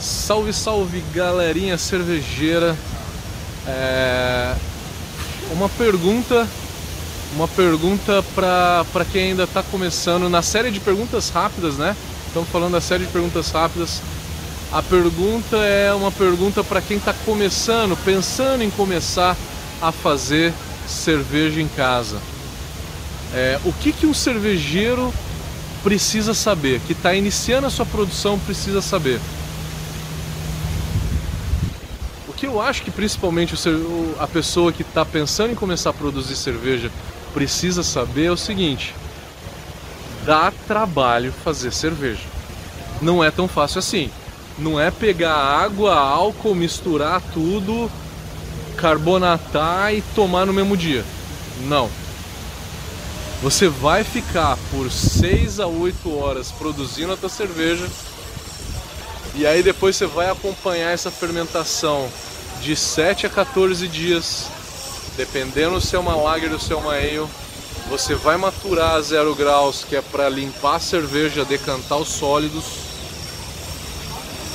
Salve, salve galerinha cervejeira. É... Uma pergunta, uma pergunta para quem ainda está começando na série de perguntas rápidas, né? Estamos falando da série de perguntas rápidas. A pergunta é uma pergunta para quem está começando, pensando em começar a fazer cerveja em casa. É, o que, que um cervejeiro precisa saber, que está iniciando a sua produção precisa saber? O que eu acho que principalmente o, a pessoa que está pensando em começar a produzir cerveja precisa saber é o seguinte: dá trabalho fazer cerveja. Não é tão fácil assim. Não é pegar água, álcool, misturar tudo, carbonatar e tomar no mesmo dia. Não você vai ficar por 6 a 8 horas produzindo a tua cerveja e aí depois você vai acompanhar essa fermentação de 7 a 14 dias, dependendo se é uma lager ou se é uma ale. Você vai maturar a 0 graus, que é para limpar a cerveja, decantar os sólidos,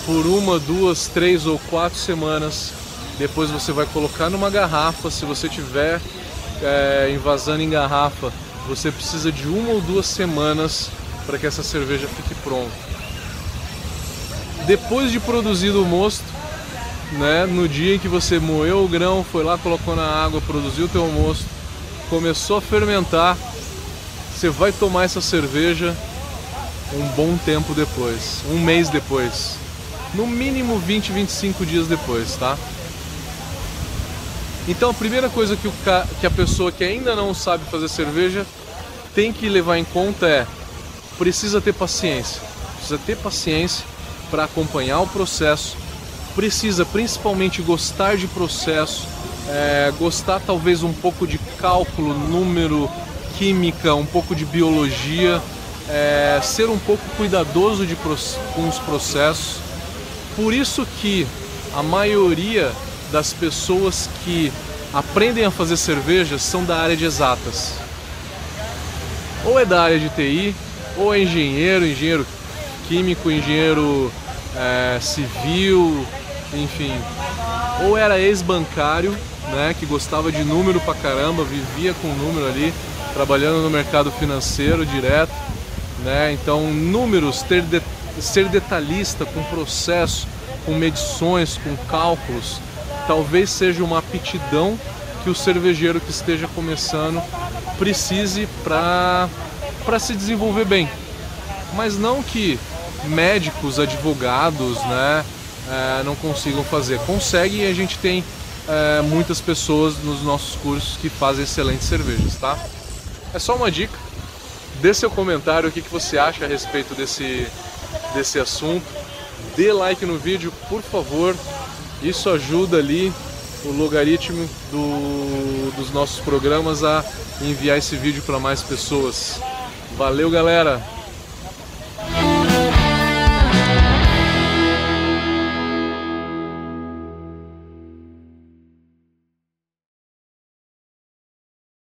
por uma, duas, três ou quatro semanas. Depois você vai colocar numa garrafa, se você tiver é, envasando em garrafa, você precisa de uma ou duas semanas para que essa cerveja fique pronta. Depois de produzido o mosto, né, no dia em que você moeu o grão, foi lá, colocou na água, produziu o teu mosto, começou a fermentar, você vai tomar essa cerveja um bom tempo depois, um mês depois, no mínimo 20, 25 dias depois, tá? Então a primeira coisa que, o ca... que a pessoa que ainda não sabe fazer cerveja tem que levar em conta é precisa ter paciência. Precisa ter paciência para acompanhar o processo. Precisa principalmente gostar de processo, é, gostar talvez um pouco de cálculo, número, química, um pouco de biologia, é, ser um pouco cuidadoso de, com os processos. Por isso que a maioria das pessoas que aprendem a fazer cerveja são da área de exatas. Ou é da área de TI, ou é engenheiro, engenheiro químico, engenheiro é, civil, enfim. Ou era ex-bancário, né, que gostava de número pra caramba, vivia com número ali, trabalhando no mercado financeiro direto, né? Então, números, ter de, ser detalhista com processo, com medições, com cálculos, talvez seja uma aptidão que o cervejeiro que esteja começando precise para se desenvolver bem. Mas não que médicos, advogados, né, é, não consigam fazer. Conseguem e a gente tem é, muitas pessoas nos nossos cursos que fazem excelentes cervejas, tá? É só uma dica. Dê seu comentário o que, que você acha a respeito desse, desse assunto. Dê like no vídeo, por favor. Isso ajuda ali o logaritmo do, dos nossos programas a enviar esse vídeo para mais pessoas. Valeu, galera!